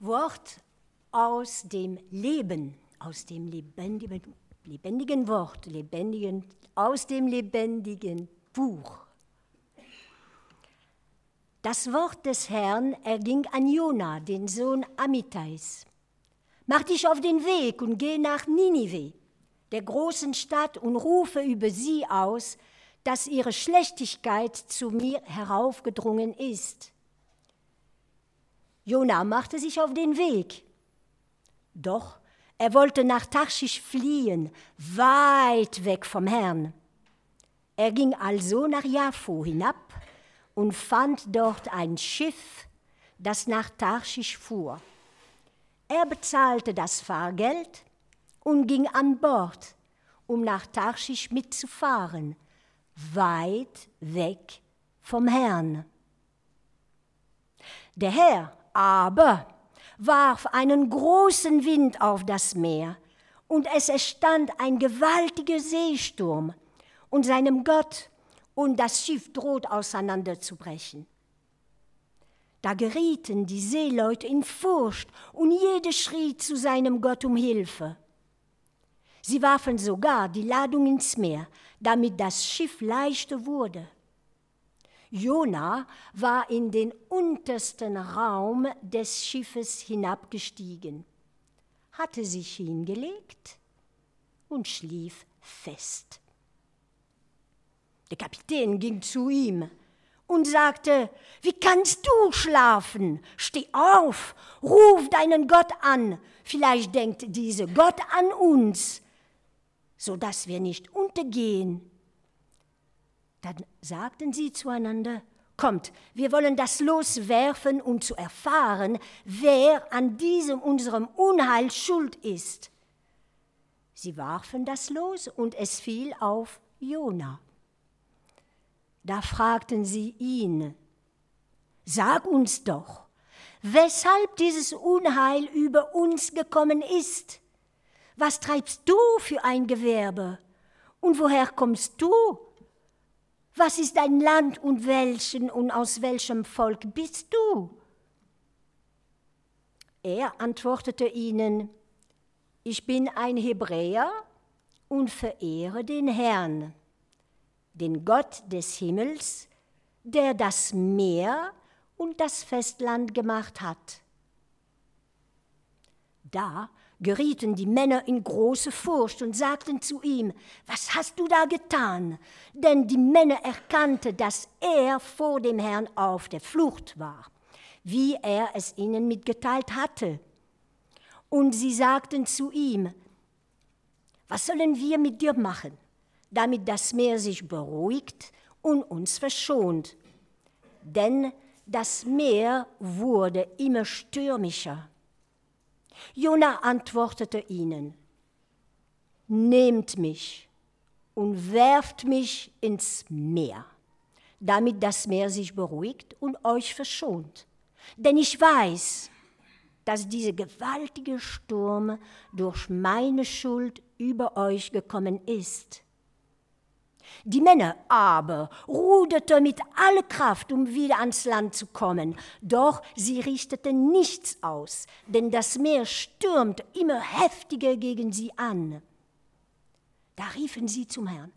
Wort aus dem Leben, aus dem lebendigen, lebendigen Wort, lebendigen, aus dem lebendigen Buch. Das Wort des Herrn erging an Jona, den Sohn Amitais. Mach dich auf den Weg und geh nach Ninive, der großen Stadt, und rufe über sie aus, dass ihre Schlechtigkeit zu mir heraufgedrungen ist. Jona machte sich auf den Weg. Doch er wollte nach Tarschisch fliehen, weit weg vom Herrn. Er ging also nach Jaffo hinab und fand dort ein Schiff, das nach Tarschisch fuhr. Er bezahlte das Fahrgeld und ging an Bord, um nach Tarschisch mitzufahren, weit weg vom Herrn. Der Herr aber warf einen großen Wind auf das Meer, und es entstand ein gewaltiger Seesturm, und seinem Gott, und das Schiff droht auseinanderzubrechen. Da gerieten die Seeleute in Furcht, und jede schrie zu seinem Gott um Hilfe. Sie warfen sogar die Ladung ins Meer, damit das Schiff leichter wurde. Jona war in den untersten Raum des Schiffes hinabgestiegen, hatte sich hingelegt und schlief fest. Der Kapitän ging zu ihm und sagte, wie kannst du schlafen? Steh auf, ruf deinen Gott an, vielleicht denkt dieser Gott an uns, so dass wir nicht untergehen. Dann sagten sie zueinander, Kommt, wir wollen das Los werfen, um zu erfahren, wer an diesem unserem Unheil schuld ist. Sie warfen das Los und es fiel auf Jona. Da fragten sie ihn, Sag uns doch, weshalb dieses Unheil über uns gekommen ist. Was treibst du für ein Gewerbe? Und woher kommst du? Was ist dein Land und welchen und aus welchem Volk bist du? Er antwortete ihnen, ich bin ein Hebräer und verehre den Herrn, den Gott des Himmels, der das Meer und das Festland gemacht hat. Da gerieten die Männer in große Furcht und sagten zu ihm, was hast du da getan? Denn die Männer erkannten, dass er vor dem Herrn auf der Flucht war, wie er es ihnen mitgeteilt hatte. Und sie sagten zu ihm, was sollen wir mit dir machen, damit das Meer sich beruhigt und uns verschont? Denn das Meer wurde immer stürmischer. Jona antwortete ihnen, Nehmt mich und werft mich ins Meer, damit das Meer sich beruhigt und euch verschont. Denn ich weiß, dass dieser gewaltige Sturm durch meine Schuld über euch gekommen ist. Die Männer aber ruderten mit aller Kraft, um wieder ans Land zu kommen, doch sie richteten nichts aus, denn das Meer stürmte immer heftiger gegen sie an. Da riefen sie zum Herrn,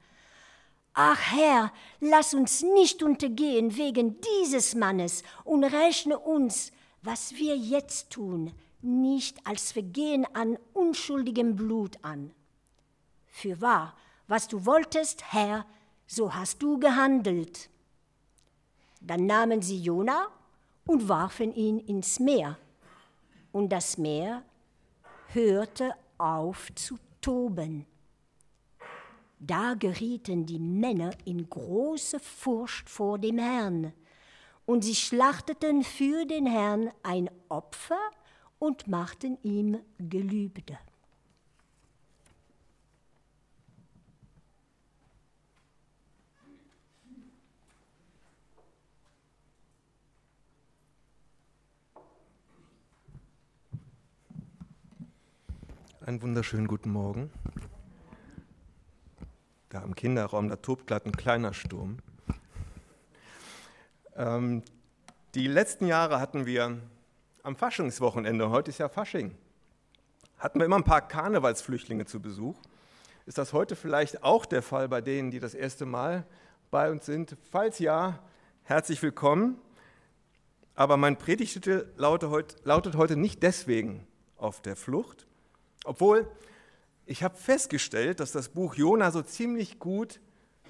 Ach Herr, lass uns nicht untergehen wegen dieses Mannes und rechne uns, was wir jetzt tun, nicht als Vergehen an unschuldigem Blut an. Für wahr, was du wolltest, Herr, so hast du gehandelt. Dann nahmen sie Jona und warfen ihn ins Meer. Und das Meer hörte auf zu toben. Da gerieten die Männer in große Furcht vor dem Herrn, und sie schlachteten für den Herrn ein Opfer und machten ihm Gelübde. Einen wunderschönen guten Morgen. Da im Kinderraum, da tobt glatt ein kleiner Sturm. Ähm, die letzten Jahre hatten wir am Faschingswochenende, heute ist ja Fasching, hatten wir immer ein paar Karnevalsflüchtlinge zu Besuch. Ist das heute vielleicht auch der Fall bei denen, die das erste Mal bei uns sind? Falls ja, herzlich willkommen. Aber mein Predigtitel lautet heute nicht deswegen auf der Flucht, obwohl ich habe festgestellt, dass das Buch Jona so ziemlich gut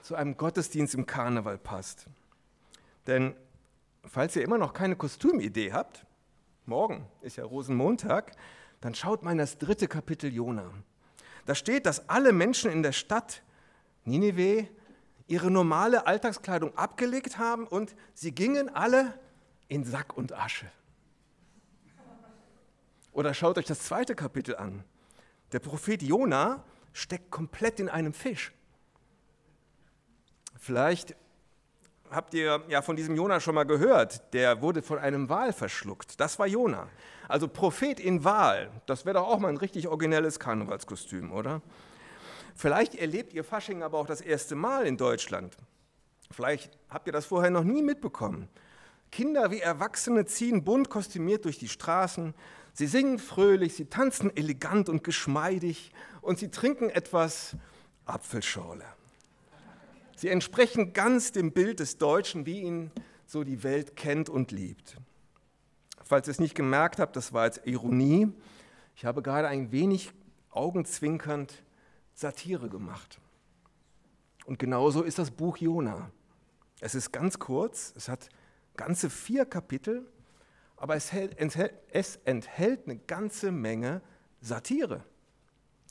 zu einem Gottesdienst im Karneval passt. Denn falls ihr immer noch keine Kostümidee habt, morgen ist ja Rosenmontag, dann schaut mal in das dritte Kapitel Jona. Da steht, dass alle Menschen in der Stadt Ninive ihre normale Alltagskleidung abgelegt haben und sie gingen alle in Sack und Asche. Oder schaut euch das zweite Kapitel an. Der Prophet Jona steckt komplett in einem Fisch. Vielleicht habt ihr ja von diesem Jona schon mal gehört. Der wurde von einem Wal verschluckt. Das war Jona. Also Prophet in Wal. Das wäre doch auch mal ein richtig originelles Karnevalskostüm, oder? Vielleicht erlebt ihr Fasching aber auch das erste Mal in Deutschland. Vielleicht habt ihr das vorher noch nie mitbekommen. Kinder wie Erwachsene ziehen bunt kostümiert durch die Straßen. Sie singen fröhlich, sie tanzen elegant und geschmeidig und sie trinken etwas Apfelschorle. Sie entsprechen ganz dem Bild des Deutschen, wie ihn so die Welt kennt und liebt. Falls ihr es nicht gemerkt habt, das war jetzt Ironie. Ich habe gerade ein wenig augenzwinkernd Satire gemacht. Und genauso ist das Buch Jona. Es ist ganz kurz, es hat ganze vier Kapitel, aber es, enthält, es enthält eine ganze Menge Satire.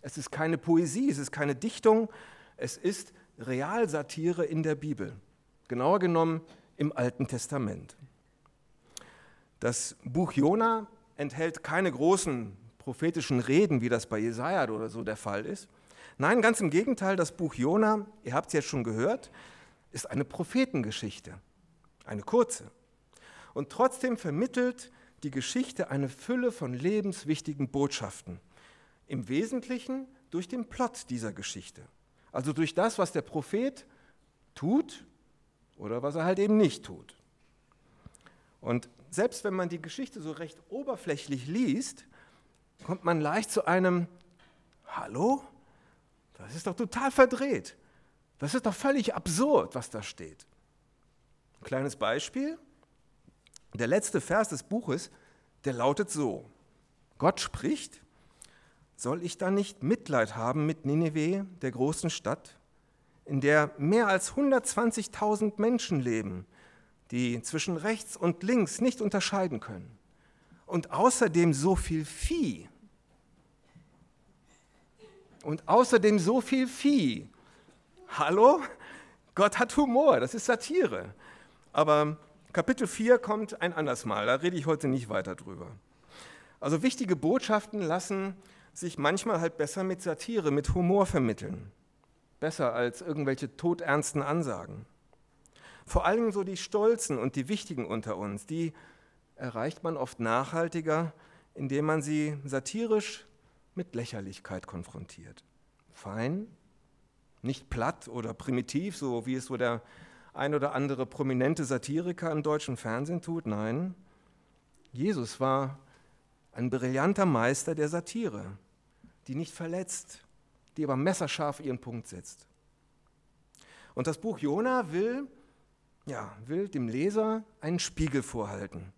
Es ist keine Poesie, es ist keine Dichtung, es ist Realsatire in der Bibel, genauer genommen im Alten Testament. Das Buch Jona enthält keine großen prophetischen Reden, wie das bei Jesaja oder so der Fall ist. Nein, ganz im Gegenteil, das Buch Jona, ihr habt es jetzt schon gehört, ist eine Prophetengeschichte, eine kurze. Und trotzdem vermittelt die Geschichte eine Fülle von lebenswichtigen Botschaften, im Wesentlichen durch den Plot dieser Geschichte. Also durch das, was der Prophet tut oder was er halt eben nicht tut. Und selbst wenn man die Geschichte so recht oberflächlich liest, kommt man leicht zu einem, hallo, das ist doch total verdreht. Das ist doch völlig absurd, was da steht. Ein kleines Beispiel. Der letzte Vers des Buches, der lautet so. Gott spricht, soll ich dann nicht Mitleid haben mit Nineveh, der großen Stadt, in der mehr als 120.000 Menschen leben, die zwischen rechts und links nicht unterscheiden können? Und außerdem so viel Vieh. Und außerdem so viel Vieh. Hallo? Gott hat Humor, das ist Satire. Aber Kapitel 4 kommt ein anderes Mal, da rede ich heute nicht weiter drüber. Also wichtige Botschaften lassen sich manchmal halt besser mit Satire, mit Humor vermitteln. Besser als irgendwelche todernsten Ansagen. Vor allem so die Stolzen und die Wichtigen unter uns, die erreicht man oft nachhaltiger, indem man sie satirisch mit Lächerlichkeit konfrontiert. Fein, nicht platt oder primitiv, so wie es so der ein oder andere prominente Satiriker im deutschen Fernsehen tut. Nein, Jesus war ein brillanter Meister der Satire die nicht verletzt, die aber messerscharf ihren Punkt setzt. Und das Buch Jona will, ja, will dem Leser einen Spiegel vorhalten,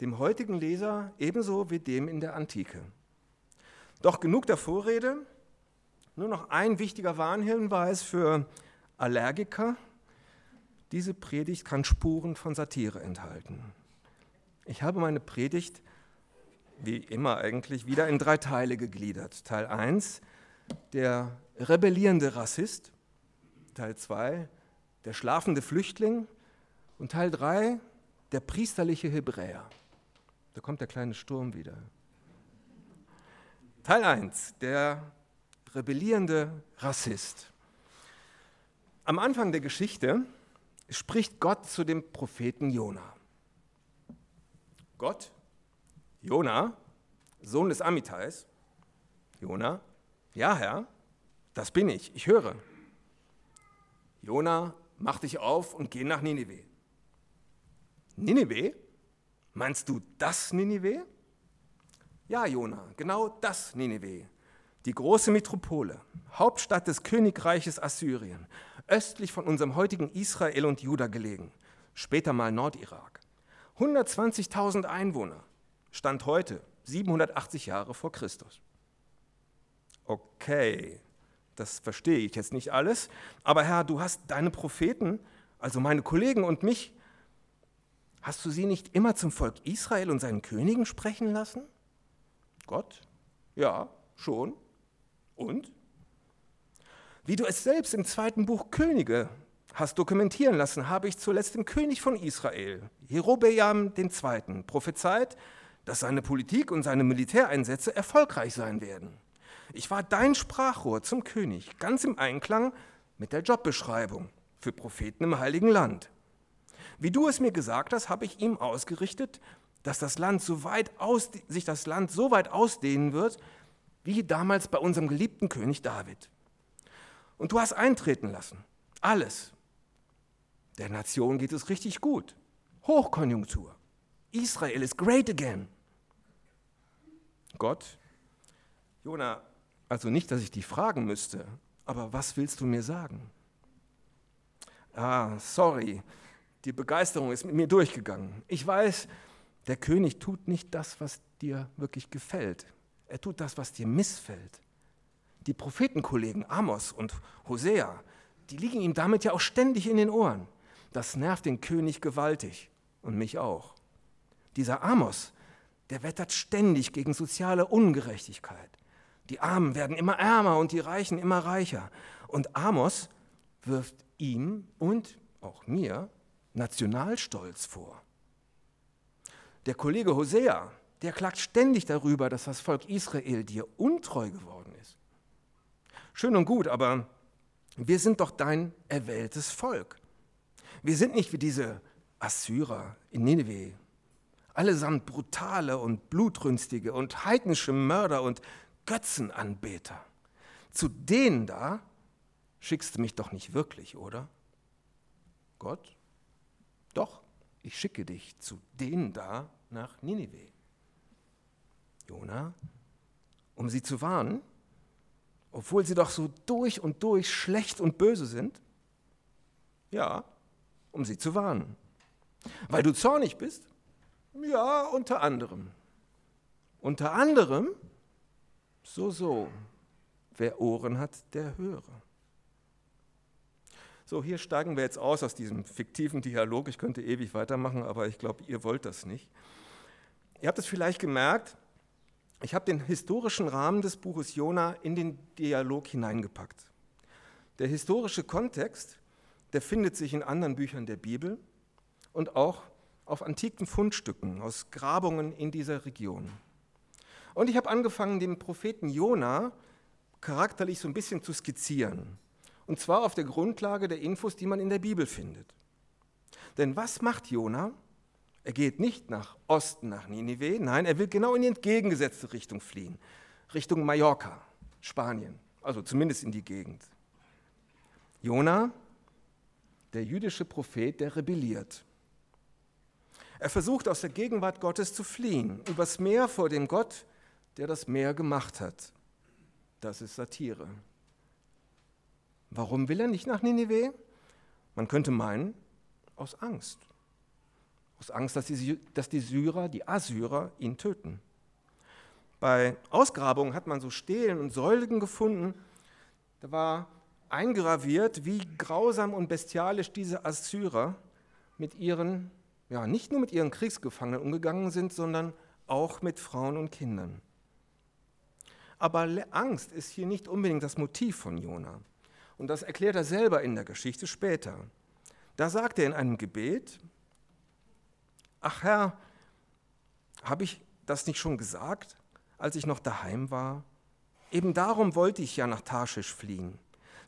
dem heutigen Leser ebenso wie dem in der Antike. Doch genug der Vorrede, nur noch ein wichtiger Warnhinweis für Allergiker. Diese Predigt kann Spuren von Satire enthalten. Ich habe meine Predigt wie immer eigentlich, wieder in drei Teile gegliedert. Teil 1, der rebellierende Rassist. Teil 2, der schlafende Flüchtling. Und Teil 3, der priesterliche Hebräer. Da kommt der kleine Sturm wieder. Teil 1, der rebellierende Rassist. Am Anfang der Geschichte spricht Gott zu dem Propheten Jona. Gott Jona, Sohn des Amitais, Jona, ja Herr, das bin ich, ich höre. Jona, mach dich auf und geh nach Ninive. Ninive? Meinst du das Ninive? Ja, Jona, genau das Nineveh. Die große Metropole, Hauptstadt des Königreiches Assyrien, östlich von unserem heutigen Israel und Juda gelegen, später mal Nordirak. 120.000 Einwohner, Stand heute, 780 Jahre vor Christus. Okay, das verstehe ich jetzt nicht alles, aber Herr, du hast deine Propheten, also meine Kollegen und mich, hast du sie nicht immer zum Volk Israel und seinen Königen sprechen lassen? Gott? Ja, schon. Und? Wie du es selbst im zweiten Buch Könige hast dokumentieren lassen, habe ich zuletzt dem König von Israel, Jerobeam II., prophezeit, dass seine Politik und seine Militäreinsätze erfolgreich sein werden. Ich war dein Sprachrohr zum König, ganz im Einklang mit der Jobbeschreibung für Propheten im Heiligen Land. Wie du es mir gesagt hast, habe ich ihm ausgerichtet, dass das Land so weit aus, sich das Land so weit ausdehnen wird, wie damals bei unserem geliebten König David. Und du hast eintreten lassen. Alles. Der Nation geht es richtig gut. Hochkonjunktur. Israel ist great again. Gott, Jona, also nicht, dass ich dich fragen müsste, aber was willst du mir sagen? Ah, sorry, die Begeisterung ist mit mir durchgegangen. Ich weiß, der König tut nicht das, was dir wirklich gefällt. Er tut das, was dir missfällt. Die Prophetenkollegen Amos und Hosea, die liegen ihm damit ja auch ständig in den Ohren. Das nervt den König gewaltig und mich auch. Dieser Amos, der wettert ständig gegen soziale Ungerechtigkeit. Die Armen werden immer ärmer und die Reichen immer reicher. Und Amos wirft ihm und auch mir Nationalstolz vor. Der Kollege Hosea, der klagt ständig darüber, dass das Volk Israel dir untreu geworden ist. Schön und gut, aber wir sind doch dein erwähltes Volk. Wir sind nicht wie diese Assyrer in Nineveh, allesamt brutale und blutrünstige und heidnische Mörder und Götzenanbeter. Zu denen da schickst du mich doch nicht wirklich, oder? Gott? Doch, ich schicke dich zu denen da nach Ninive. Jona, um sie zu warnen, obwohl sie doch so durch und durch schlecht und böse sind? Ja, um sie zu warnen. Weil du zornig bist? Ja, unter anderem. Unter anderem, so, so, wer Ohren hat, der höre. So, hier steigen wir jetzt aus aus diesem fiktiven Dialog. Ich könnte ewig weitermachen, aber ich glaube, ihr wollt das nicht. Ihr habt es vielleicht gemerkt, ich habe den historischen Rahmen des Buches Jona in den Dialog hineingepackt. Der historische Kontext, der findet sich in anderen Büchern der Bibel und auch auf antiken Fundstücken aus Grabungen in dieser Region. Und ich habe angefangen, den Propheten Jona charakterlich so ein bisschen zu skizzieren. Und zwar auf der Grundlage der Infos, die man in der Bibel findet. Denn was macht Jona? Er geht nicht nach Osten, nach Ninive, nein, er will genau in die entgegengesetzte Richtung fliehen, Richtung Mallorca, Spanien, also zumindest in die Gegend. Jona, der jüdische Prophet, der rebelliert. Er versucht aus der Gegenwart Gottes zu fliehen, übers Meer vor dem Gott, der das Meer gemacht hat. Das ist Satire. Warum will er nicht nach Ninive? Man könnte meinen, aus Angst. Aus Angst, dass die, dass die Syrer, die Assyrer, ihn töten. Bei Ausgrabungen hat man so Stelen und Säulen gefunden. Da war eingraviert, wie grausam und bestialisch diese Assyrer mit ihren, ja, nicht nur mit ihren Kriegsgefangenen umgegangen sind, sondern auch mit Frauen und Kindern. Aber Angst ist hier nicht unbedingt das Motiv von Jona. Und das erklärt er selber in der Geschichte später. Da sagt er in einem Gebet, ach Herr, habe ich das nicht schon gesagt, als ich noch daheim war? Eben darum wollte ich ja nach Tarschisch fliehen,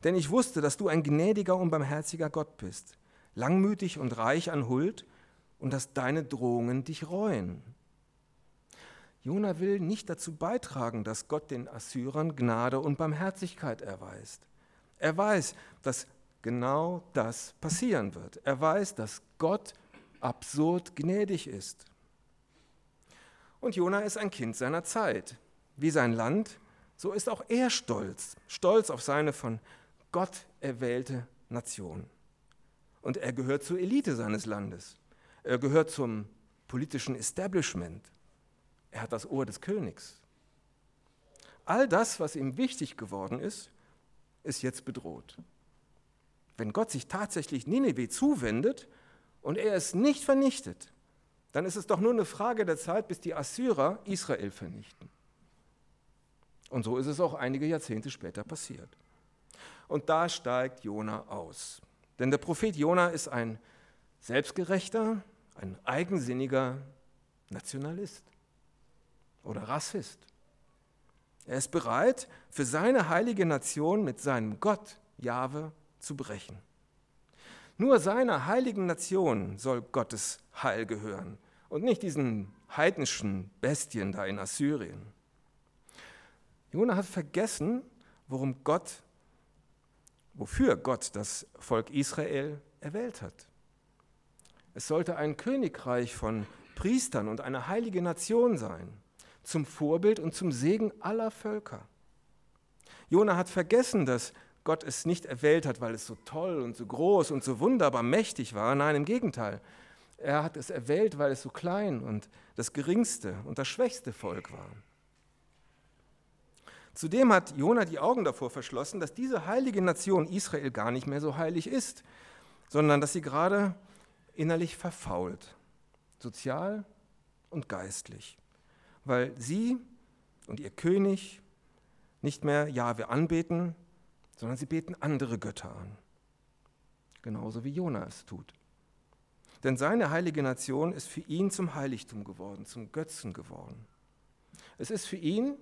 denn ich wusste, dass du ein gnädiger und barmherziger Gott bist, langmütig und reich an Huld und dass deine Drohungen dich reuen. Jona will nicht dazu beitragen, dass Gott den Assyrern Gnade und Barmherzigkeit erweist. Er weiß, dass genau das passieren wird. Er weiß, dass Gott absurd gnädig ist. Und Jona ist ein Kind seiner Zeit. Wie sein Land, so ist auch er stolz, stolz auf seine von Gott erwählte Nation. Und er gehört zur Elite seines Landes. Er gehört zum politischen Establishment. Er hat das Ohr des Königs. All das, was ihm wichtig geworden ist, ist jetzt bedroht. Wenn Gott sich tatsächlich Nineveh zuwendet und er es nicht vernichtet, dann ist es doch nur eine Frage der Zeit, bis die Assyrer Israel vernichten. Und so ist es auch einige Jahrzehnte später passiert. Und da steigt Jona aus. Denn der Prophet Jona ist ein selbstgerechter, ein eigensinniger Nationalist oder Rassist. Er ist bereit, für seine heilige Nation mit seinem Gott, Jahwe, zu brechen. Nur seiner heiligen Nation soll Gottes Heil gehören und nicht diesen heidnischen Bestien da in Assyrien. Jona hat vergessen, worum Gott, wofür Gott das Volk Israel erwählt hat. Es sollte ein Königreich von Priestern und eine heilige Nation sein, zum Vorbild und zum Segen aller Völker. Jona hat vergessen, dass Gott es nicht erwählt hat, weil es so toll und so groß und so wunderbar mächtig war. Nein, im Gegenteil. Er hat es erwählt, weil es so klein und das geringste und das schwächste Volk war. Zudem hat Jona die Augen davor verschlossen, dass diese heilige Nation Israel gar nicht mehr so heilig ist, sondern dass sie gerade innerlich verfault, sozial und geistlich, weil sie und ihr König nicht mehr Jahwe anbeten, sondern sie beten andere Götter an. Genauso wie Jona es tut. Denn seine heilige Nation ist für ihn zum Heiligtum geworden, zum Götzen geworden. Es ist für ihn,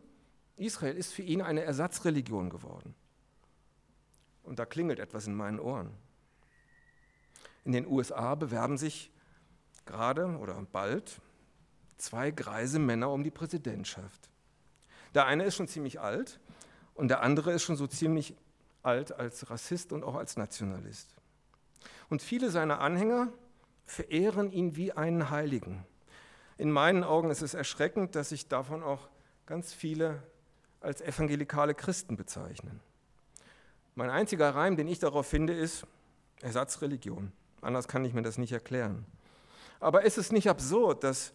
Israel ist für ihn eine Ersatzreligion geworden. Und da klingelt etwas in meinen Ohren. In den USA bewerben sich gerade oder bald zwei greise Männer um die Präsidentschaft. Der eine ist schon ziemlich alt und der andere ist schon so ziemlich alt als Rassist und auch als Nationalist. Und viele seiner Anhänger verehren ihn wie einen Heiligen. In meinen Augen ist es erschreckend, dass sich davon auch ganz viele als evangelikale Christen bezeichnen. Mein einziger Reim, den ich darauf finde, ist Ersatzreligion. Anders kann ich mir das nicht erklären. Aber ist es nicht absurd, dass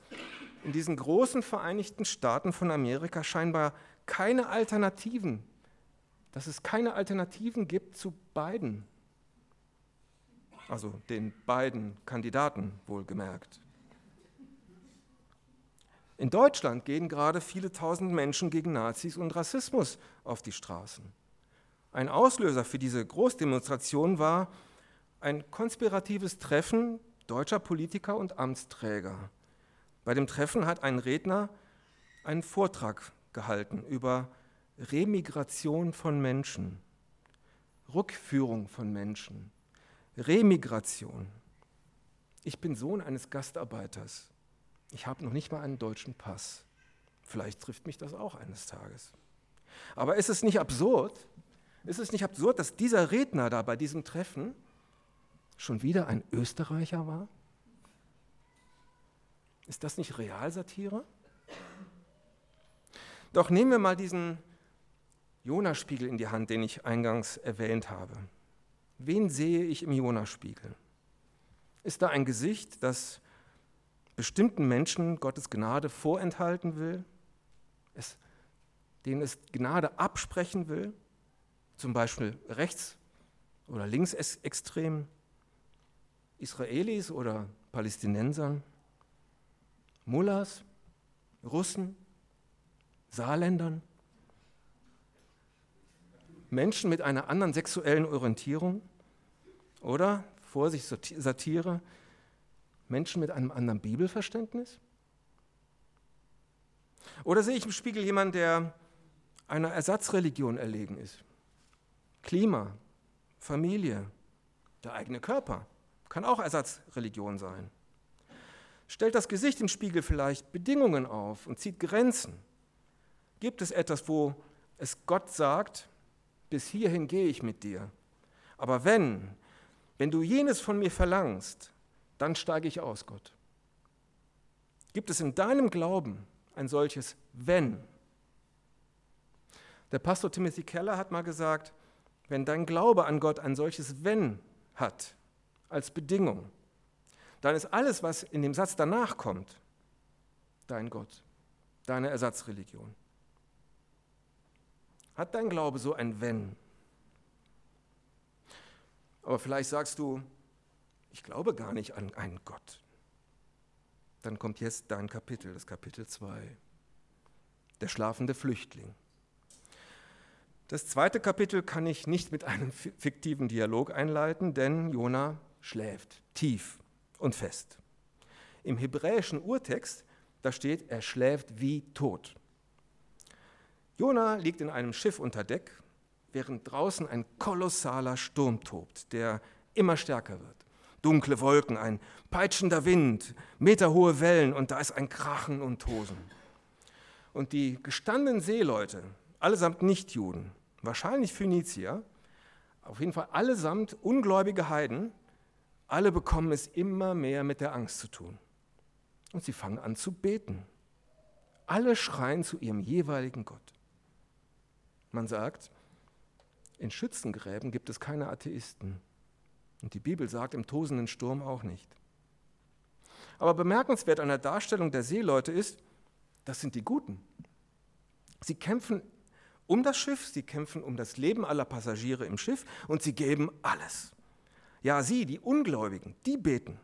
in diesen großen Vereinigten Staaten von Amerika scheinbar keine Alternativen, dass es keine Alternativen gibt zu beiden also den beiden Kandidaten wohlgemerkt. In Deutschland gehen gerade viele tausend Menschen gegen Nazis und Rassismus auf die Straßen. Ein Auslöser für diese Großdemonstration war ein konspiratives Treffen deutscher Politiker und Amtsträger. Bei dem Treffen hat ein Redner einen Vortrag gehalten über Remigration von Menschen, Rückführung von Menschen. Remigration. Ich bin Sohn eines Gastarbeiters. Ich habe noch nicht mal einen deutschen Pass. Vielleicht trifft mich das auch eines Tages. Aber ist es nicht absurd? Ist es nicht absurd, dass dieser Redner da bei diesem Treffen schon wieder ein Österreicher war? Ist das nicht Realsatire? Doch nehmen wir mal diesen Jonaspiegel in die Hand, den ich eingangs erwähnt habe. Wen sehe ich im Jonaspiegel? Ist da ein Gesicht, das bestimmten Menschen Gottes Gnade vorenthalten will, es, denen es Gnade absprechen will, zum Beispiel rechts- oder linksextremen, Israelis oder Palästinensern, Mullahs, Russen, Saarländern, Menschen mit einer anderen sexuellen Orientierung, oder, Vorsicht, Satire, Menschen mit einem anderen Bibelverständnis? Oder sehe ich im Spiegel jemanden, der einer Ersatzreligion erlegen ist? Klima, Familie, der eigene Körper kann auch Ersatzreligion sein. Stellt das Gesicht im Spiegel vielleicht Bedingungen auf und zieht Grenzen? Gibt es etwas, wo es Gott sagt, bis hierhin gehe ich mit dir, aber wenn wenn du jenes von mir verlangst, dann steige ich aus, Gott. Gibt es in deinem Glauben ein solches Wenn. Der Pastor Timothy Keller hat mal gesagt, wenn dein Glaube an Gott ein solches Wenn hat, als Bedingung, dann ist alles, was in dem Satz danach kommt, dein Gott, deine Ersatzreligion. Hat dein Glaube so ein Wenn? Aber vielleicht sagst du, ich glaube gar nicht an einen Gott. Dann kommt jetzt dein Kapitel, das Kapitel 2, der schlafende Flüchtling. Das zweite Kapitel kann ich nicht mit einem fiktiven Dialog einleiten, denn Jona schläft tief und fest. Im hebräischen Urtext, da steht, er schläft wie tot. Jona liegt in einem Schiff unter Deck, während draußen ein kolossaler Sturm tobt, der immer stärker wird. Dunkle Wolken, ein peitschender Wind, meterhohe Wellen und da ist ein Krachen und Tosen. Und die gestandenen Seeleute, allesamt Nichtjuden, wahrscheinlich Phönizier, auf jeden Fall allesamt ungläubige Heiden, alle bekommen es immer mehr mit der Angst zu tun. Und sie fangen an zu beten. Alle schreien zu ihrem jeweiligen Gott. Man sagt, in Schützengräben gibt es keine Atheisten. Und die Bibel sagt im tosenden Sturm auch nicht. Aber bemerkenswert an der Darstellung der Seeleute ist, das sind die Guten. Sie kämpfen um das Schiff, sie kämpfen um das Leben aller Passagiere im Schiff und sie geben alles. Ja, sie, die Ungläubigen, die beten.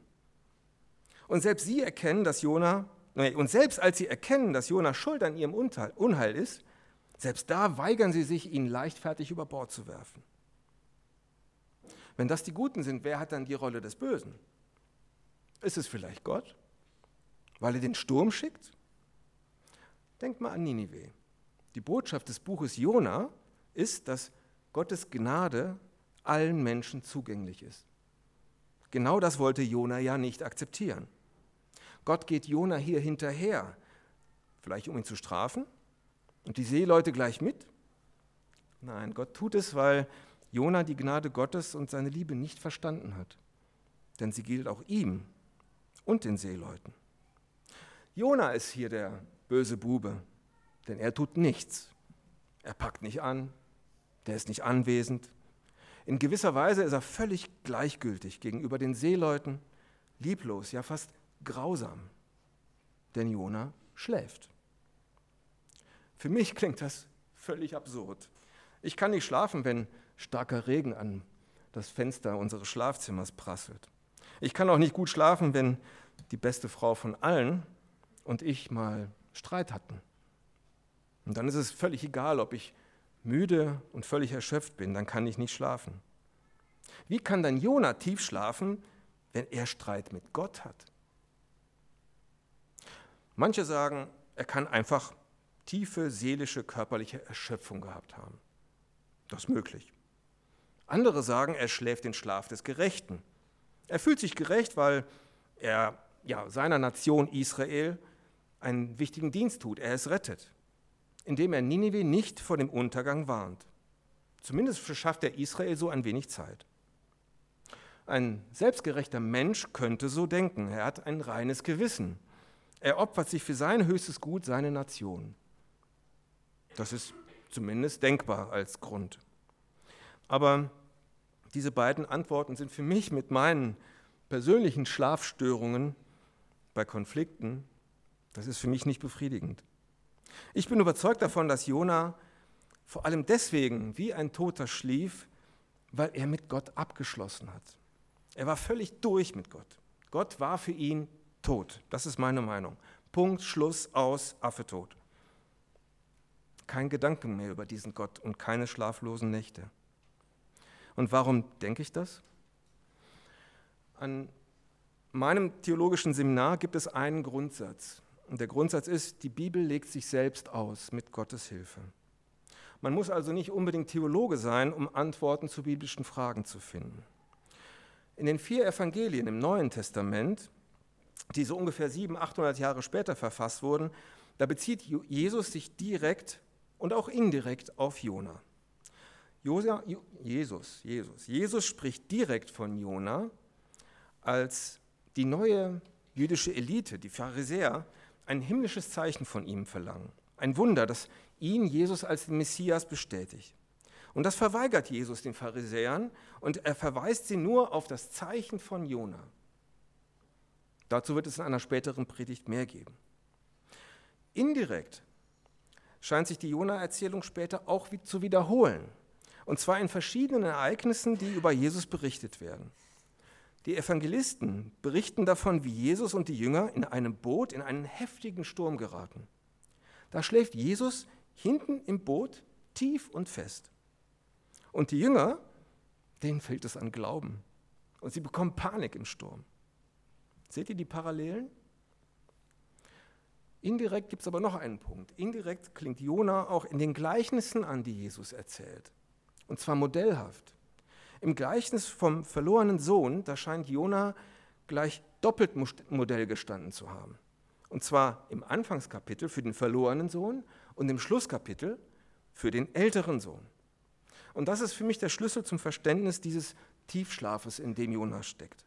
Und selbst sie erkennen, dass Jona, und selbst als sie erkennen, dass Jona schuld an ihrem Unheil ist, selbst da weigern sie sich, ihn leichtfertig über Bord zu werfen. Wenn das die Guten sind, wer hat dann die Rolle des Bösen? Ist es vielleicht Gott, weil er den Sturm schickt? Denkt mal an Ninive. Die Botschaft des Buches Jona ist, dass Gottes Gnade allen Menschen zugänglich ist. Genau das wollte Jona ja nicht akzeptieren. Gott geht Jona hier hinterher, vielleicht um ihn zu strafen und die Seeleute gleich mit? Nein, Gott tut es, weil Jona die Gnade Gottes und seine Liebe nicht verstanden hat. Denn sie gilt auch ihm und den Seeleuten. Jona ist hier der böse Bube, denn er tut nichts. Er packt nicht an, der ist nicht anwesend, in gewisser Weise ist er völlig gleichgültig gegenüber den Seeleuten, lieblos, ja fast grausam. Denn Jona schläft. Für mich klingt das völlig absurd. Ich kann nicht schlafen, wenn starker Regen an das Fenster unseres Schlafzimmers prasselt. Ich kann auch nicht gut schlafen, wenn die beste Frau von allen und ich mal Streit hatten. Und dann ist es völlig egal, ob ich müde und völlig erschöpft bin, dann kann ich nicht schlafen. Wie kann dann Jona tief schlafen, wenn er Streit mit Gott hat? Manche sagen, er kann einfach tiefe seelische, körperliche Erschöpfung gehabt haben. Das ist möglich. Andere sagen, er schläft den Schlaf des Gerechten. Er fühlt sich gerecht, weil er ja, seiner Nation Israel einen wichtigen Dienst tut. Er es rettet indem er Ninive nicht vor dem Untergang warnt. Zumindest verschafft er Israel so ein wenig Zeit. Ein selbstgerechter Mensch könnte so denken. Er hat ein reines Gewissen. Er opfert sich für sein höchstes Gut, seine Nation. Das ist zumindest denkbar als Grund. Aber diese beiden Antworten sind für mich mit meinen persönlichen Schlafstörungen bei Konflikten, das ist für mich nicht befriedigend. Ich bin überzeugt davon, dass Jona vor allem deswegen wie ein Toter schlief, weil er mit Gott abgeschlossen hat. Er war völlig durch mit Gott. Gott war für ihn tot. Das ist meine Meinung. Punkt, Schluss, aus, Affe tot. Kein Gedanken mehr über diesen Gott und keine schlaflosen Nächte. Und warum denke ich das? An meinem theologischen Seminar gibt es einen Grundsatz. Und der Grundsatz ist, die Bibel legt sich selbst aus mit Gottes Hilfe. Man muss also nicht unbedingt Theologe sein, um Antworten zu biblischen Fragen zu finden. In den vier Evangelien im Neuen Testament, die so ungefähr 700, 800 Jahre später verfasst wurden, da bezieht Jesus sich direkt und auch indirekt auf Jona. Jesus, Jesus, Jesus spricht direkt von Jona als die neue jüdische Elite, die Pharisäer, ein himmlisches Zeichen von ihm verlangen. Ein Wunder, das ihn, Jesus, als den Messias bestätigt. Und das verweigert Jesus den Pharisäern und er verweist sie nur auf das Zeichen von Jona. Dazu wird es in einer späteren Predigt mehr geben. Indirekt scheint sich die Jona-Erzählung später auch zu wiederholen. Und zwar in verschiedenen Ereignissen, die über Jesus berichtet werden. Die Evangelisten berichten davon, wie Jesus und die Jünger in einem Boot in einen heftigen Sturm geraten. Da schläft Jesus hinten im Boot tief und fest. Und die Jünger, denen fehlt es an Glauben. Und sie bekommen Panik im Sturm. Seht ihr die Parallelen? Indirekt gibt es aber noch einen Punkt. Indirekt klingt Jona auch in den Gleichnissen an, die Jesus erzählt. Und zwar modellhaft. Im Gleichnis vom verlorenen Sohn, da scheint Jona gleich doppelt Modell gestanden zu haben. Und zwar im Anfangskapitel für den verlorenen Sohn und im Schlusskapitel für den älteren Sohn. Und das ist für mich der Schlüssel zum Verständnis dieses Tiefschlafes, in dem Jona steckt.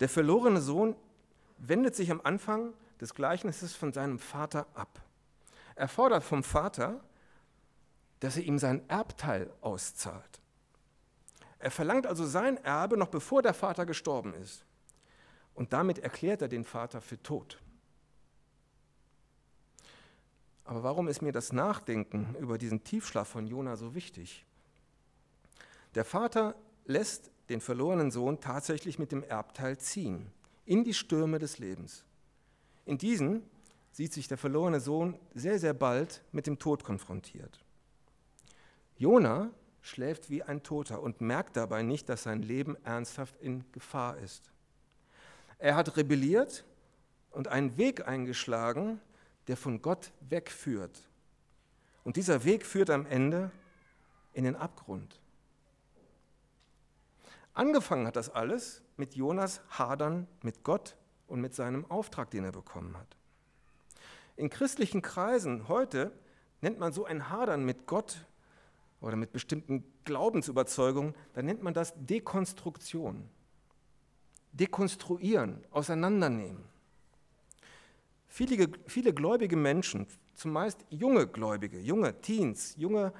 Der verlorene Sohn wendet sich am Anfang des Gleichnisses von seinem Vater ab. Er fordert vom Vater, dass er ihm sein Erbteil auszahlt. Er verlangt also sein Erbe noch bevor der Vater gestorben ist. Und damit erklärt er den Vater für tot. Aber warum ist mir das Nachdenken über diesen Tiefschlaf von Jona so wichtig? Der Vater lässt den verlorenen Sohn tatsächlich mit dem Erbteil ziehen in die Stürme des Lebens. In diesen sieht sich der verlorene Sohn sehr, sehr bald mit dem Tod konfrontiert. Jona schläft wie ein Toter und merkt dabei nicht, dass sein Leben ernsthaft in Gefahr ist. Er hat rebelliert und einen Weg eingeschlagen, der von Gott wegführt. Und dieser Weg führt am Ende in den Abgrund. Angefangen hat das alles mit Jonas Hadern mit Gott und mit seinem Auftrag, den er bekommen hat. In christlichen Kreisen heute nennt man so ein Hadern mit Gott oder mit bestimmten Glaubensüberzeugungen, dann nennt man das Dekonstruktion. Dekonstruieren, auseinandernehmen. Viele, viele gläubige Menschen, zumeist junge Gläubige, junge Teens, junge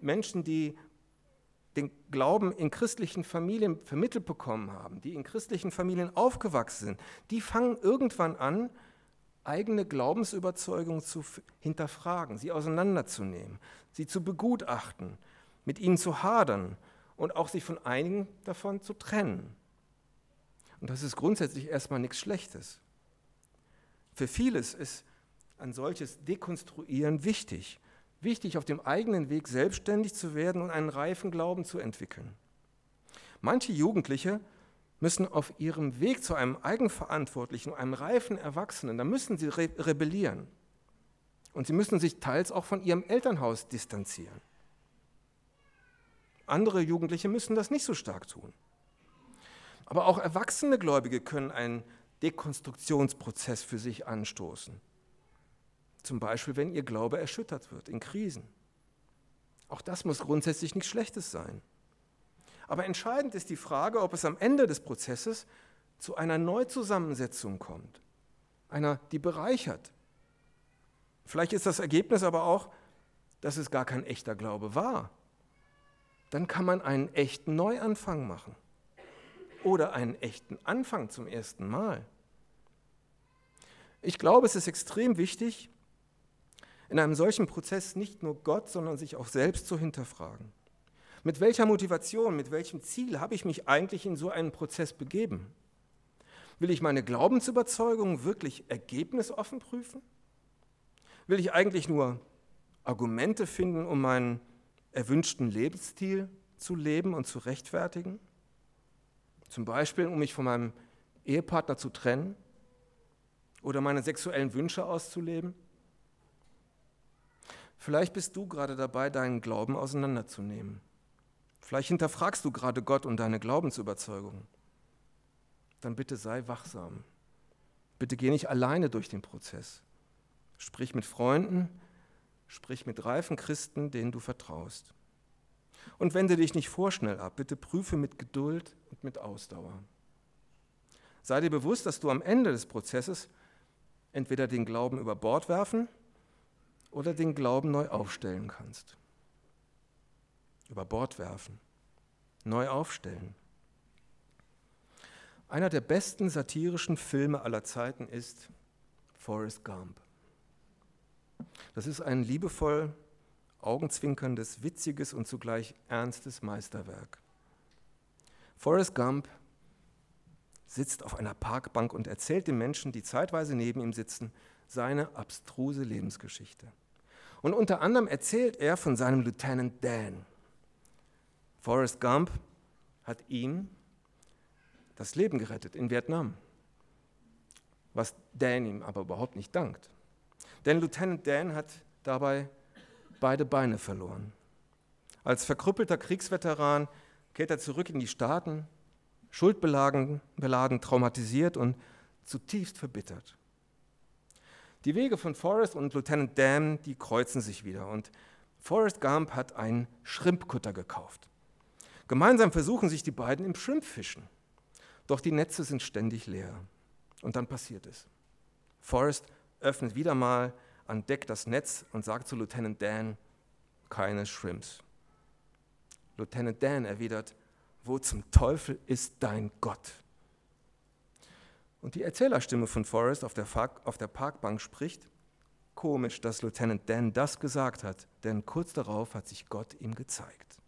Menschen, die den Glauben in christlichen Familien vermittelt bekommen haben, die in christlichen Familien aufgewachsen sind, die fangen irgendwann an, eigene Glaubensüberzeugungen zu hinterfragen, sie auseinanderzunehmen, sie zu begutachten, mit ihnen zu hadern und auch sich von einigen davon zu trennen. Und das ist grundsätzlich erstmal nichts Schlechtes. Für vieles ist ein solches Dekonstruieren wichtig wichtig, auf dem eigenen Weg selbstständig zu werden und einen reifen Glauben zu entwickeln. Manche Jugendliche müssen auf ihrem Weg zu einem eigenverantwortlichen, einem reifen Erwachsenen, da müssen sie re rebellieren. Und sie müssen sich teils auch von ihrem Elternhaus distanzieren. Andere Jugendliche müssen das nicht so stark tun. Aber auch erwachsene Gläubige können einen Dekonstruktionsprozess für sich anstoßen. Zum Beispiel, wenn ihr Glaube erschüttert wird in Krisen. Auch das muss grundsätzlich nichts Schlechtes sein. Aber entscheidend ist die Frage, ob es am Ende des Prozesses zu einer Neuzusammensetzung kommt. Einer, die bereichert. Vielleicht ist das Ergebnis aber auch, dass es gar kein echter Glaube war. Dann kann man einen echten Neuanfang machen. Oder einen echten Anfang zum ersten Mal. Ich glaube, es ist extrem wichtig, in einem solchen Prozess nicht nur Gott, sondern sich auch selbst zu hinterfragen. Mit welcher Motivation, mit welchem Ziel habe ich mich eigentlich in so einen Prozess begeben? Will ich meine Glaubensüberzeugung wirklich ergebnisoffen prüfen? Will ich eigentlich nur Argumente finden, um meinen erwünschten Lebensstil zu leben und zu rechtfertigen? Zum Beispiel, um mich von meinem Ehepartner zu trennen oder meine sexuellen Wünsche auszuleben? Vielleicht bist du gerade dabei, deinen Glauben auseinanderzunehmen. Vielleicht hinterfragst du gerade Gott und deine Glaubensüberzeugung. Dann bitte sei wachsam. Bitte geh nicht alleine durch den Prozess. Sprich mit Freunden, sprich mit reifen Christen, denen du vertraust. Und wende dich nicht vorschnell ab. Bitte prüfe mit Geduld und mit Ausdauer. Sei dir bewusst, dass du am Ende des Prozesses entweder den Glauben über Bord werfen oder den Glauben neu aufstellen kannst. Über Bord werfen, neu aufstellen. Einer der besten satirischen Filme aller Zeiten ist Forrest Gump. Das ist ein liebevoll augenzwinkerndes, witziges und zugleich ernstes Meisterwerk. Forrest Gump sitzt auf einer Parkbank und erzählt den Menschen, die zeitweise neben ihm sitzen, seine abstruse Lebensgeschichte. Und unter anderem erzählt er von seinem Lieutenant Dan. Forrest Gump hat ihm das Leben gerettet in Vietnam, was Dan ihm aber überhaupt nicht dankt. Denn Lieutenant Dan hat dabei beide Beine verloren. Als verkrüppelter Kriegsveteran kehrt er zurück in die Staaten, schuldbeladen, beladen, traumatisiert und zutiefst verbittert. Die Wege von Forrest und Lieutenant Dan, die kreuzen sich wieder und Forrest Gump hat einen Schrimpkutter gekauft. Gemeinsam versuchen sich die beiden im Schrimpfischen. Doch die Netze sind ständig leer. Und dann passiert es. Forrest öffnet wieder mal an Deck das Netz und sagt zu Lieutenant Dan, keine Shrimps. Lieutenant Dan erwidert, wo zum Teufel ist dein Gott? Und die Erzählerstimme von Forrest auf der, auf der Parkbank spricht, komisch, dass Lieutenant Dan das gesagt hat, denn kurz darauf hat sich Gott ihm gezeigt.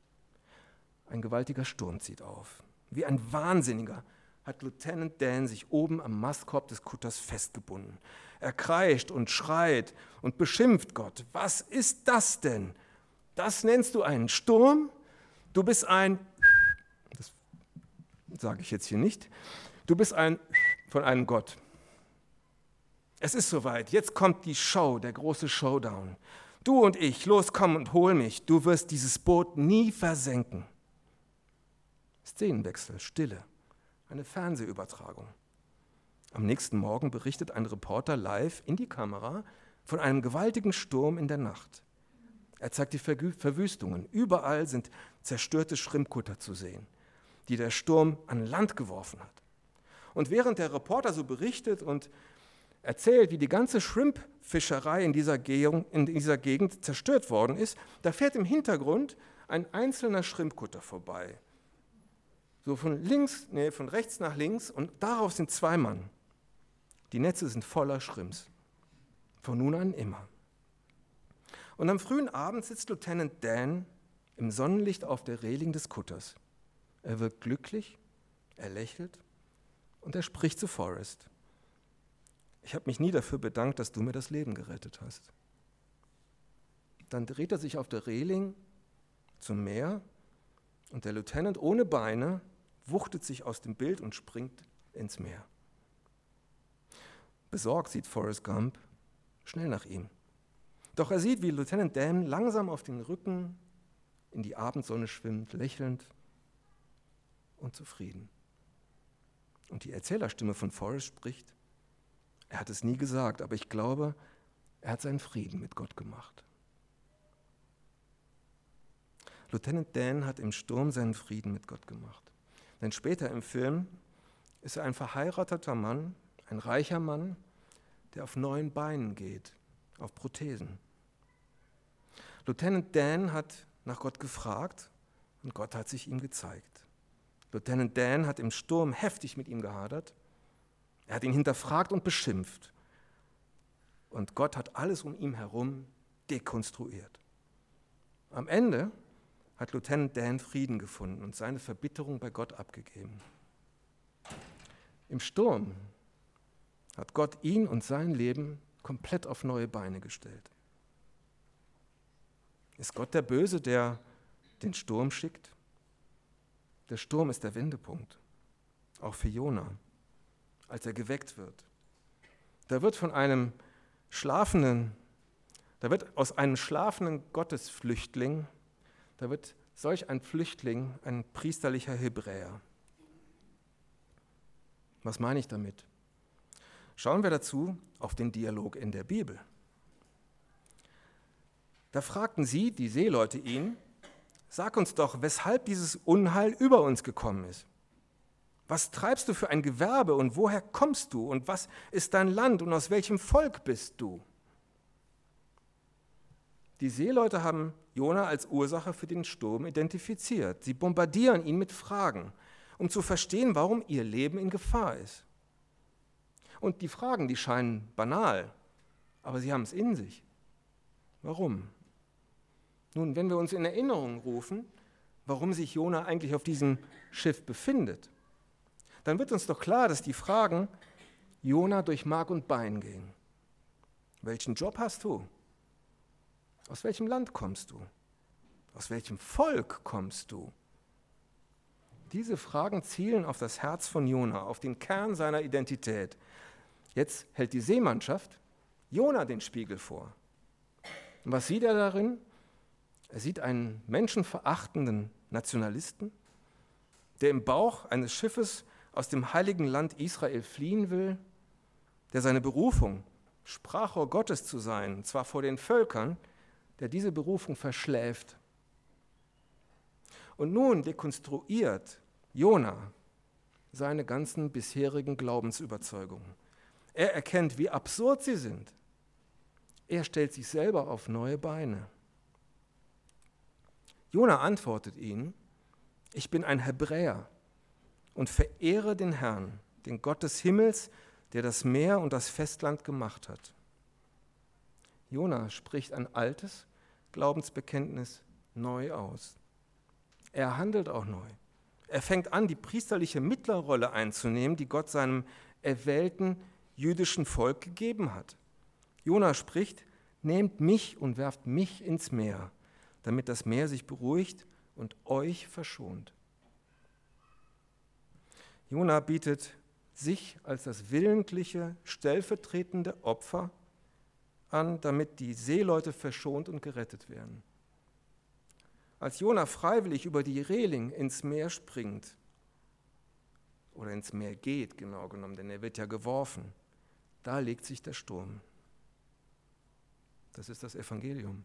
Ein gewaltiger Sturm zieht auf. Wie ein Wahnsinniger hat Lieutenant Dan sich oben am Mastkorb des Kutters festgebunden. Er kreischt und schreit und beschimpft Gott. Was ist das denn? Das nennst du einen Sturm? Du bist ein, das sage ich jetzt hier nicht, du bist ein von einem Gott. Es ist soweit, jetzt kommt die Show, der große Showdown. Du und ich, los, komm und hol mich, du wirst dieses Boot nie versenken. Szenenwechsel, Stille, eine Fernsehübertragung. Am nächsten Morgen berichtet ein Reporter live in die Kamera von einem gewaltigen Sturm in der Nacht. Er zeigt die Verwüstungen. Überall sind zerstörte Schrimpkutter zu sehen, die der Sturm an Land geworfen hat. Und während der Reporter so berichtet und erzählt, wie die ganze Shrimpfischerei in dieser, Gegend, in dieser Gegend zerstört worden ist, da fährt im Hintergrund ein einzelner Schrimpkutter vorbei so von links, nee, von rechts nach links und darauf sind zwei Mann. Die Netze sind voller Schrimps. Von nun an immer. Und am frühen Abend sitzt Lieutenant Dan im Sonnenlicht auf der Reling des Kutters. Er wirkt glücklich, er lächelt und er spricht zu Forrest. Ich habe mich nie dafür bedankt, dass du mir das Leben gerettet hast. Dann dreht er sich auf der Reling zum Meer und der Lieutenant ohne Beine wuchtet sich aus dem Bild und springt ins Meer. Besorgt sieht Forrest Gump schnell nach ihm. Doch er sieht, wie Lieutenant Dan langsam auf den Rücken in die Abendsonne schwimmt, lächelnd und zufrieden. Und die Erzählerstimme von Forrest spricht, er hat es nie gesagt, aber ich glaube, er hat seinen Frieden mit Gott gemacht. Lieutenant Dan hat im Sturm seinen Frieden mit Gott gemacht. Denn später im Film ist er ein verheirateter Mann, ein reicher Mann, der auf neuen Beinen geht, auf Prothesen. Lieutenant Dan hat nach Gott gefragt und Gott hat sich ihm gezeigt. Lieutenant Dan hat im Sturm heftig mit ihm gehadert. Er hat ihn hinterfragt und beschimpft. Und Gott hat alles um ihn herum dekonstruiert. Am Ende hat Lieutenant Dan Frieden gefunden und seine Verbitterung bei Gott abgegeben. Im Sturm hat Gott ihn und sein Leben komplett auf neue Beine gestellt. Ist Gott der Böse, der den Sturm schickt? Der Sturm ist der Wendepunkt, auch für Jona, als er geweckt wird. Da wird von einem schlafenden, da wird aus einem schlafenden Gottesflüchtling da wird solch ein Flüchtling ein priesterlicher Hebräer. Was meine ich damit? Schauen wir dazu auf den Dialog in der Bibel. Da fragten sie, die Seeleute, ihn, sag uns doch, weshalb dieses Unheil über uns gekommen ist. Was treibst du für ein Gewerbe und woher kommst du und was ist dein Land und aus welchem Volk bist du? Die Seeleute haben Jona als Ursache für den Sturm identifiziert. Sie bombardieren ihn mit Fragen, um zu verstehen, warum ihr Leben in Gefahr ist. Und die Fragen, die scheinen banal, aber sie haben es in sich. Warum? Nun, wenn wir uns in Erinnerung rufen, warum sich Jona eigentlich auf diesem Schiff befindet, dann wird uns doch klar, dass die Fragen Jona durch Mark und Bein gehen. Welchen Job hast du? Aus welchem Land kommst du? Aus welchem Volk kommst du? Diese Fragen zielen auf das Herz von Jona, auf den Kern seiner Identität. Jetzt hält die Seemannschaft Jona den Spiegel vor. Und was sieht er darin? Er sieht einen menschenverachtenden Nationalisten, der im Bauch eines Schiffes aus dem heiligen Land Israel fliehen will, der seine Berufung, Sprachrohr Gottes zu sein, zwar vor den Völkern, der diese Berufung verschläft. Und nun dekonstruiert Jona seine ganzen bisherigen Glaubensüberzeugungen. Er erkennt, wie absurd sie sind. Er stellt sich selber auf neue Beine. Jona antwortet ihnen, ich bin ein Hebräer und verehre den Herrn, den Gott des Himmels, der das Meer und das Festland gemacht hat. Jona spricht ein altes Glaubensbekenntnis neu aus. Er handelt auch neu. Er fängt an, die priesterliche Mittlerrolle einzunehmen, die Gott seinem erwählten jüdischen Volk gegeben hat. Jona spricht, nehmt mich und werft mich ins Meer, damit das Meer sich beruhigt und euch verschont. Jona bietet sich als das willentliche, stellvertretende Opfer an, damit die Seeleute verschont und gerettet werden. Als Jona freiwillig über die Reling ins Meer springt, oder ins Meer geht, genau genommen, denn er wird ja geworfen, da legt sich der Sturm. Das ist das Evangelium.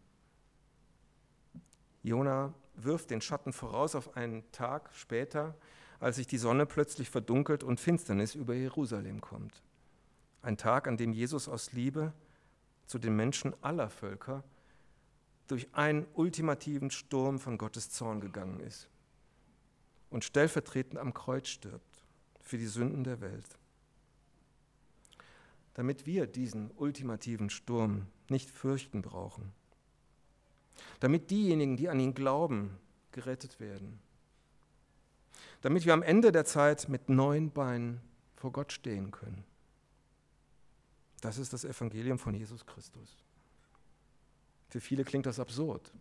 Jona wirft den Schatten voraus auf einen Tag später, als sich die Sonne plötzlich verdunkelt und Finsternis über Jerusalem kommt. Ein Tag, an dem Jesus aus Liebe zu den Menschen aller Völker durch einen ultimativen Sturm von Gottes Zorn gegangen ist und stellvertretend am Kreuz stirbt für die Sünden der Welt. Damit wir diesen ultimativen Sturm nicht fürchten brauchen. Damit diejenigen, die an ihn glauben, gerettet werden. Damit wir am Ende der Zeit mit neuen Beinen vor Gott stehen können. Das ist das Evangelium von Jesus Christus. Für viele klingt das absurd.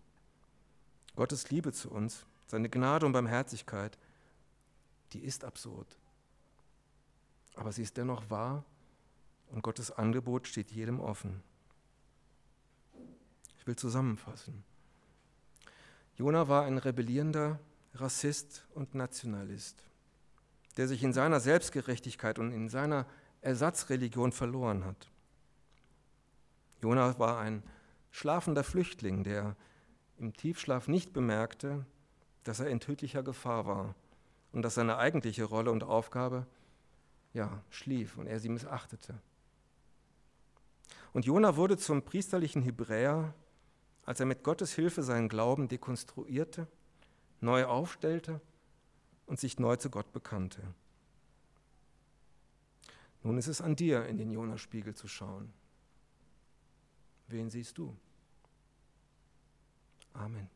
Gottes Liebe zu uns, seine Gnade und Barmherzigkeit, die ist absurd. Aber sie ist dennoch wahr und Gottes Angebot steht jedem offen. Ich will zusammenfassen. Jona war ein rebellierender Rassist und Nationalist, der sich in seiner Selbstgerechtigkeit und in seiner Ersatzreligion verloren hat. Jona war ein schlafender Flüchtling, der im Tiefschlaf nicht bemerkte, dass er in tödlicher Gefahr war und dass seine eigentliche Rolle und Aufgabe ja, schlief und er sie missachtete. Und Jona wurde zum priesterlichen Hebräer, als er mit Gottes Hilfe seinen Glauben dekonstruierte, neu aufstellte und sich neu zu Gott bekannte. Nun ist es an dir, in den Jonas-Spiegel zu schauen. Wen siehst du? Amen.